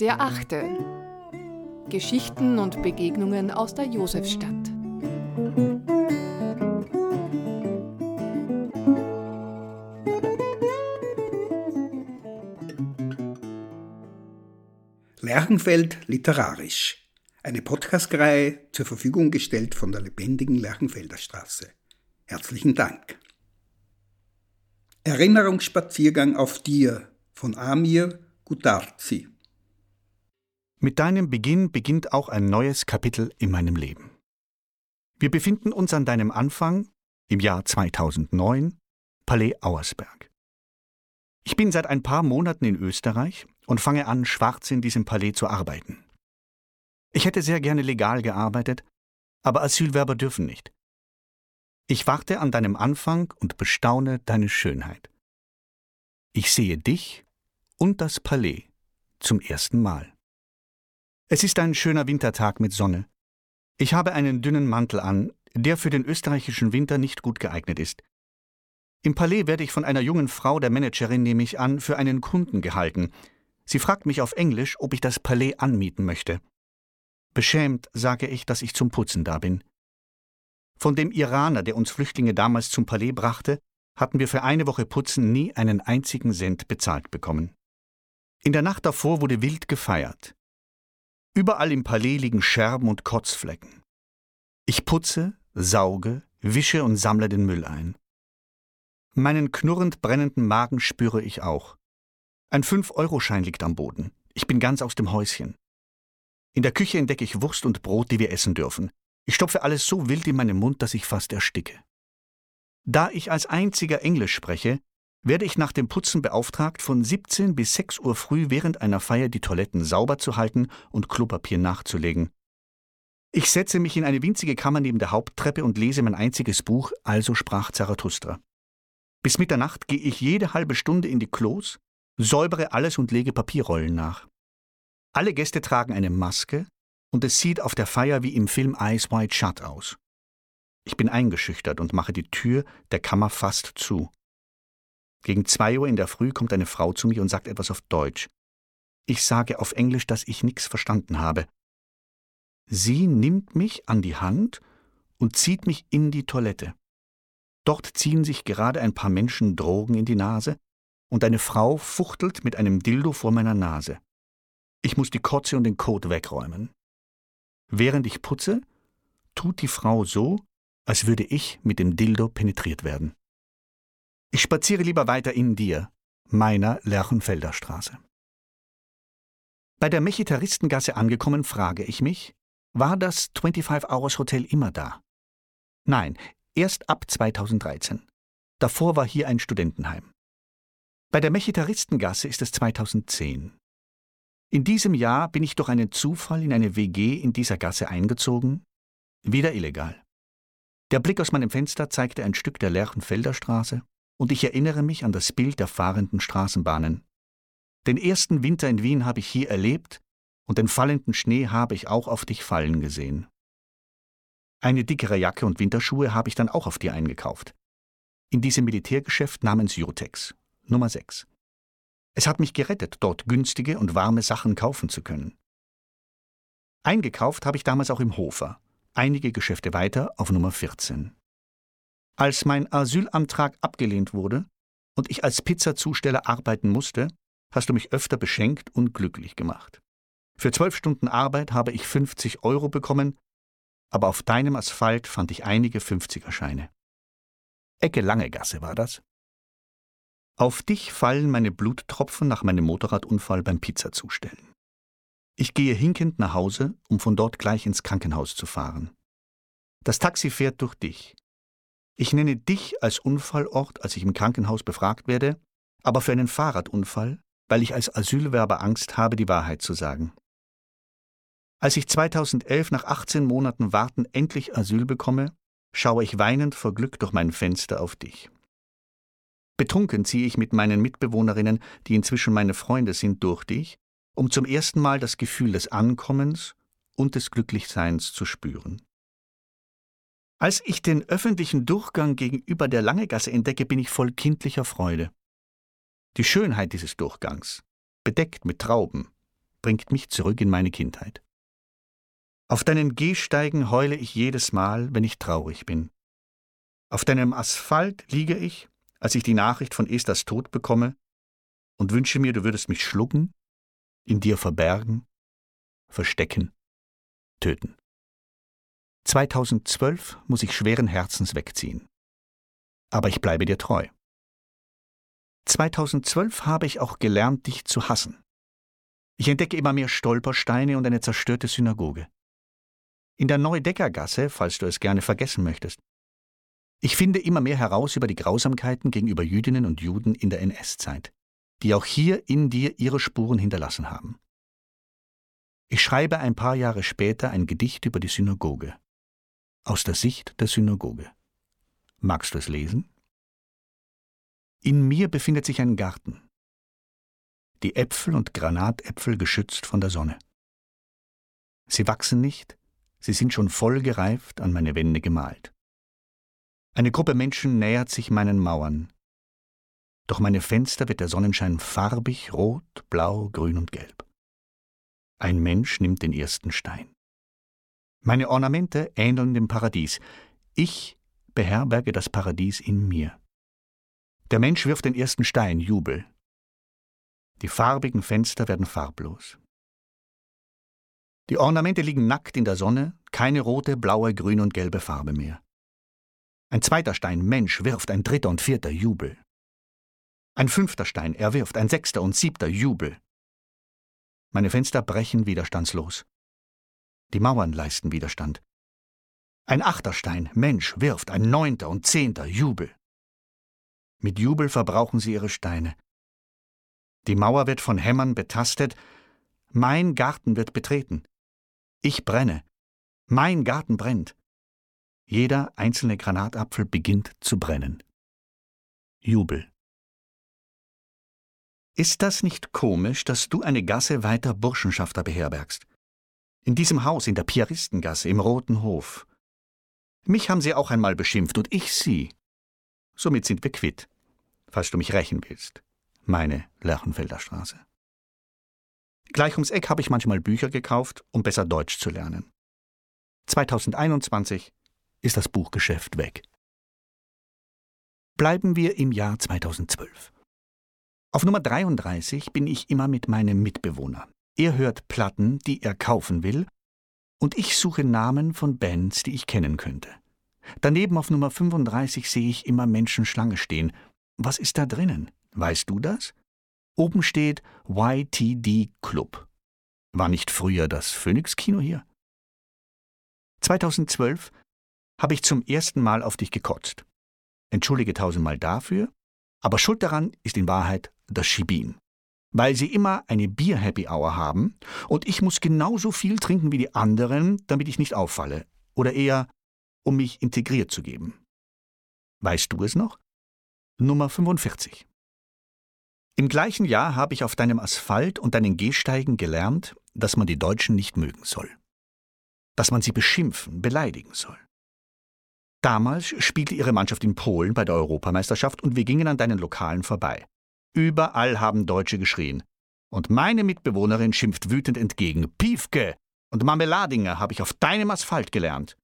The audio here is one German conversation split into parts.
Der achte. Geschichten und Begegnungen aus der Josefstadt. Lerchenfeld literarisch. Eine Podcastreihe zur Verfügung gestellt von der lebendigen Lerchenfelder Straße. Herzlichen Dank. Erinnerungsspaziergang auf dir von Amir Gudarzi. Mit deinem Beginn beginnt auch ein neues Kapitel in meinem Leben. Wir befinden uns an deinem Anfang im Jahr 2009, Palais Auersberg. Ich bin seit ein paar Monaten in Österreich und fange an, schwarz in diesem Palais zu arbeiten. Ich hätte sehr gerne legal gearbeitet, aber Asylwerber dürfen nicht. Ich warte an deinem Anfang und bestaune deine Schönheit. Ich sehe dich und das Palais zum ersten Mal. Es ist ein schöner Wintertag mit Sonne. Ich habe einen dünnen Mantel an, der für den österreichischen Winter nicht gut geeignet ist. Im Palais werde ich von einer jungen Frau, der Managerin nehme ich an, für einen Kunden gehalten. Sie fragt mich auf Englisch, ob ich das Palais anmieten möchte. Beschämt sage ich, dass ich zum Putzen da bin. Von dem Iraner, der uns Flüchtlinge damals zum Palais brachte, hatten wir für eine Woche Putzen nie einen einzigen Cent bezahlt bekommen. In der Nacht davor wurde wild gefeiert. Überall im Palais liegen Scherben und Kotzflecken. Ich putze, sauge, wische und sammle den Müll ein. Meinen knurrend brennenden Magen spüre ich auch. Ein Fünf-Euro-Schein liegt am Boden. Ich bin ganz aus dem Häuschen. In der Küche entdecke ich Wurst und Brot, die wir essen dürfen. Ich stopfe alles so wild in meinen Mund, dass ich fast ersticke. Da ich als einziger Englisch spreche, werde ich nach dem Putzen beauftragt, von 17 bis 6 Uhr früh während einer Feier die Toiletten sauber zu halten und Klopapier nachzulegen. Ich setze mich in eine winzige Kammer neben der Haupttreppe und lese mein einziges Buch, Also sprach Zarathustra. Bis Mitternacht gehe ich jede halbe Stunde in die Klos, säubere alles und lege Papierrollen nach. Alle Gäste tragen eine Maske und es sieht auf der Feier wie im Film Eyes Wide Shut aus. Ich bin eingeschüchtert und mache die Tür der Kammer fast zu. Gegen zwei Uhr in der Früh kommt eine Frau zu mir und sagt etwas auf Deutsch. Ich sage auf Englisch, dass ich nichts verstanden habe. Sie nimmt mich an die Hand und zieht mich in die Toilette. Dort ziehen sich gerade ein paar Menschen Drogen in die Nase und eine Frau fuchtelt mit einem Dildo vor meiner Nase. Ich muss die Kotze und den Kot wegräumen. Während ich putze, tut die Frau so, als würde ich mit dem Dildo penetriert werden. Ich spaziere lieber weiter in dir, meiner Lerchenfelder Straße. Bei der Mechitaristengasse angekommen, frage ich mich, war das 25 Hours Hotel immer da? Nein, erst ab 2013. Davor war hier ein Studentenheim. Bei der Mechitaristengasse ist es 2010. In diesem Jahr bin ich durch einen Zufall in eine WG in dieser Gasse eingezogen, wieder illegal. Der Blick aus meinem Fenster zeigte ein Stück der Lerchenfelder Straße, und ich erinnere mich an das Bild der fahrenden Straßenbahnen. Den ersten Winter in Wien habe ich hier erlebt, und den fallenden Schnee habe ich auch auf dich fallen gesehen. Eine dickere Jacke und Winterschuhe habe ich dann auch auf dir eingekauft. In diesem Militärgeschäft namens Jotex, Nummer 6. Es hat mich gerettet, dort günstige und warme Sachen kaufen zu können. Eingekauft habe ich damals auch im Hofer, einige Geschäfte weiter auf Nummer 14. Als mein Asylantrag abgelehnt wurde und ich als Pizzazusteller arbeiten musste, hast du mich öfter beschenkt und glücklich gemacht. Für zwölf Stunden Arbeit habe ich 50 Euro bekommen, aber auf deinem Asphalt fand ich einige 50er-Scheine. Ecke Lange Gasse war das. Auf dich fallen meine Bluttropfen nach meinem Motorradunfall beim Pizzazustellen. Ich gehe hinkend nach Hause, um von dort gleich ins Krankenhaus zu fahren. Das Taxi fährt durch dich. Ich nenne dich als Unfallort, als ich im Krankenhaus befragt werde, aber für einen Fahrradunfall, weil ich als Asylwerber Angst habe, die Wahrheit zu sagen. Als ich 2011 nach 18 Monaten Warten endlich Asyl bekomme, schaue ich weinend vor Glück durch mein Fenster auf dich. Betrunken ziehe ich mit meinen Mitbewohnerinnen, die inzwischen meine Freunde sind, durch dich, um zum ersten Mal das Gefühl des Ankommens und des Glücklichseins zu spüren. Als ich den öffentlichen Durchgang gegenüber der Langegasse entdecke, bin ich voll kindlicher Freude. Die Schönheit dieses Durchgangs, bedeckt mit Trauben, bringt mich zurück in meine Kindheit. Auf deinen Gehsteigen heule ich jedes Mal, wenn ich traurig bin. Auf deinem Asphalt liege ich, als ich die Nachricht von Esthers Tod bekomme, und wünsche mir, du würdest mich schlucken, in dir verbergen, verstecken, töten. 2012 muss ich schweren Herzens wegziehen. Aber ich bleibe dir treu. 2012 habe ich auch gelernt, dich zu hassen. Ich entdecke immer mehr Stolpersteine und eine zerstörte Synagoge. In der Neudeckergasse, falls du es gerne vergessen möchtest. Ich finde immer mehr heraus über die Grausamkeiten gegenüber Jüdinnen und Juden in der NS-Zeit, die auch hier in dir ihre Spuren hinterlassen haben. Ich schreibe ein paar Jahre später ein Gedicht über die Synagoge aus der Sicht der Synagoge. Magst du es lesen? In mir befindet sich ein Garten. Die Äpfel und Granatäpfel geschützt von der Sonne. Sie wachsen nicht, sie sind schon voll gereift an meine Wände gemalt. Eine Gruppe Menschen nähert sich meinen Mauern. Durch meine Fenster wird der Sonnenschein farbig, rot, blau, grün und gelb. Ein Mensch nimmt den ersten Stein. Meine Ornamente ähneln dem Paradies. Ich beherberge das Paradies in mir. Der Mensch wirft den ersten Stein, Jubel. Die farbigen Fenster werden farblos. Die Ornamente liegen nackt in der Sonne, keine rote, blaue, grüne und gelbe Farbe mehr. Ein zweiter Stein, Mensch, wirft, ein dritter und vierter, Jubel. Ein fünfter Stein, er wirft, ein sechster und siebter, Jubel. Meine Fenster brechen widerstandslos. Die Mauern leisten Widerstand. Ein Achterstein, Mensch, wirft, ein neunter und zehnter, Jubel. Mit Jubel verbrauchen sie ihre Steine. Die Mauer wird von Hämmern betastet, mein Garten wird betreten. Ich brenne. Mein Garten brennt. Jeder einzelne Granatapfel beginnt zu brennen. Jubel. Ist das nicht komisch, dass du eine Gasse weiter Burschenschafter beherbergst? In diesem Haus in der Piaristengasse im Roten Hof. Mich haben sie auch einmal beschimpft und ich sie. Somit sind wir quitt, falls du mich rächen willst. Meine Lerchenfelder Straße. Gleich ums Eck habe ich manchmal Bücher gekauft, um besser Deutsch zu lernen. 2021 ist das Buchgeschäft weg. Bleiben wir im Jahr 2012. Auf Nummer 33 bin ich immer mit meinem Mitbewohner. Er hört Platten, die er kaufen will, und ich suche Namen von Bands, die ich kennen könnte. Daneben auf Nummer 35 sehe ich immer Menschen Schlange stehen. Was ist da drinnen? Weißt du das? Oben steht YTD Club. War nicht früher das Phoenix-Kino hier? 2012 habe ich zum ersten Mal auf dich gekotzt. Entschuldige tausendmal dafür, aber schuld daran ist in Wahrheit das Schibin weil sie immer eine Bier-Happy-Hour haben und ich muss genauso viel trinken wie die anderen, damit ich nicht auffalle. Oder eher, um mich integriert zu geben. Weißt du es noch? Nummer 45. Im gleichen Jahr habe ich auf deinem Asphalt und deinen Gehsteigen gelernt, dass man die Deutschen nicht mögen soll. Dass man sie beschimpfen, beleidigen soll. Damals spielte ihre Mannschaft in Polen bei der Europameisterschaft und wir gingen an deinen Lokalen vorbei. Überall haben Deutsche geschrien. Und meine Mitbewohnerin schimpft wütend entgegen. Piefke und Marmeladinger habe ich auf deinem Asphalt gelernt.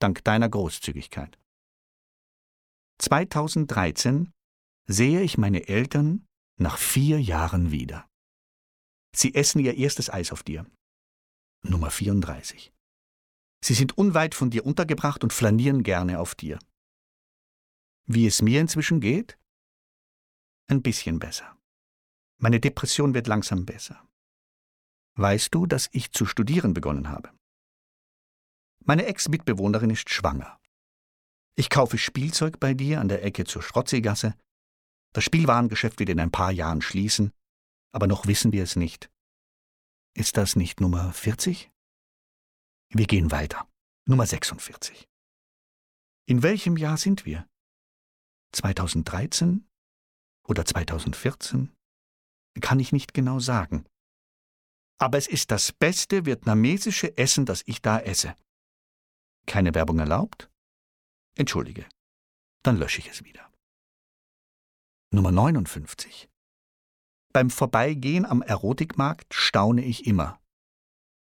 Dank deiner Großzügigkeit. 2013 sehe ich meine Eltern nach vier Jahren wieder. Sie essen ihr erstes Eis auf dir. Nummer 34. Sie sind unweit von dir untergebracht und flanieren gerne auf dir. Wie es mir inzwischen geht? ein bisschen besser. Meine Depression wird langsam besser. Weißt du, dass ich zu studieren begonnen habe? Meine Ex-Mitbewohnerin ist schwanger. Ich kaufe Spielzeug bei dir an der Ecke zur Schrotzigasse. Das Spielwarengeschäft wird in ein paar Jahren schließen, aber noch wissen wir es nicht. Ist das nicht Nummer 40? Wir gehen weiter. Nummer 46. In welchem Jahr sind wir? 2013? oder 2014? Kann ich nicht genau sagen. Aber es ist das beste vietnamesische Essen, das ich da esse. Keine Werbung erlaubt, Entschuldige. Dann lösche ich es wieder. Nummer 59. Beim Vorbeigehen am Erotikmarkt staune ich immer.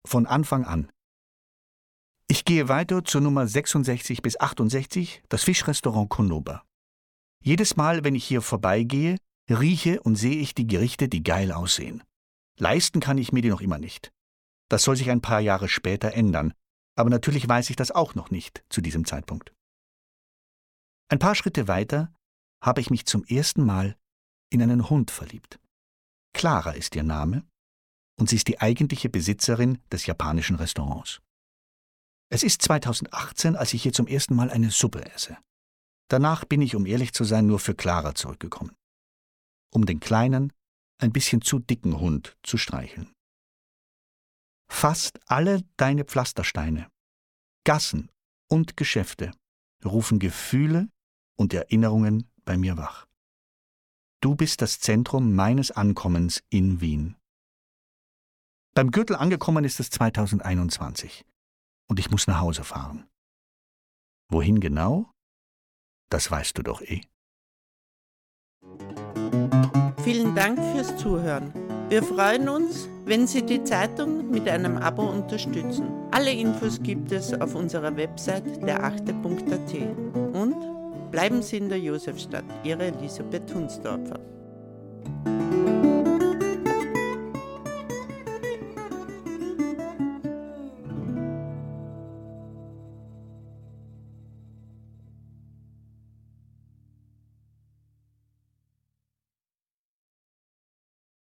Von Anfang an. Ich gehe weiter zur Nummer 66 bis 68, das Fischrestaurant Konoba. Jedes Mal, wenn ich hier vorbeigehe, rieche und sehe ich die Gerichte, die geil aussehen. Leisten kann ich mir die noch immer nicht. Das soll sich ein paar Jahre später ändern, aber natürlich weiß ich das auch noch nicht zu diesem Zeitpunkt. Ein paar Schritte weiter habe ich mich zum ersten Mal in einen Hund verliebt. Clara ist ihr Name und sie ist die eigentliche Besitzerin des japanischen Restaurants. Es ist 2018, als ich hier zum ersten Mal eine Suppe esse. Danach bin ich, um ehrlich zu sein, nur für Clara zurückgekommen. Um den kleinen, ein bisschen zu dicken Hund zu streicheln. Fast alle deine Pflastersteine, Gassen und Geschäfte rufen Gefühle und Erinnerungen bei mir wach. Du bist das Zentrum meines Ankommens in Wien. Beim Gürtel angekommen ist es 2021 und ich muss nach Hause fahren. Wohin genau? Das weißt du doch eh. Vielen Dank fürs Zuhören. Wir freuen uns, wenn Sie die Zeitung mit einem Abo unterstützen. Alle Infos gibt es auf unserer Website derachte.at. Und bleiben Sie in der Josefstadt, Ihre Elisabeth Hunsdorfer.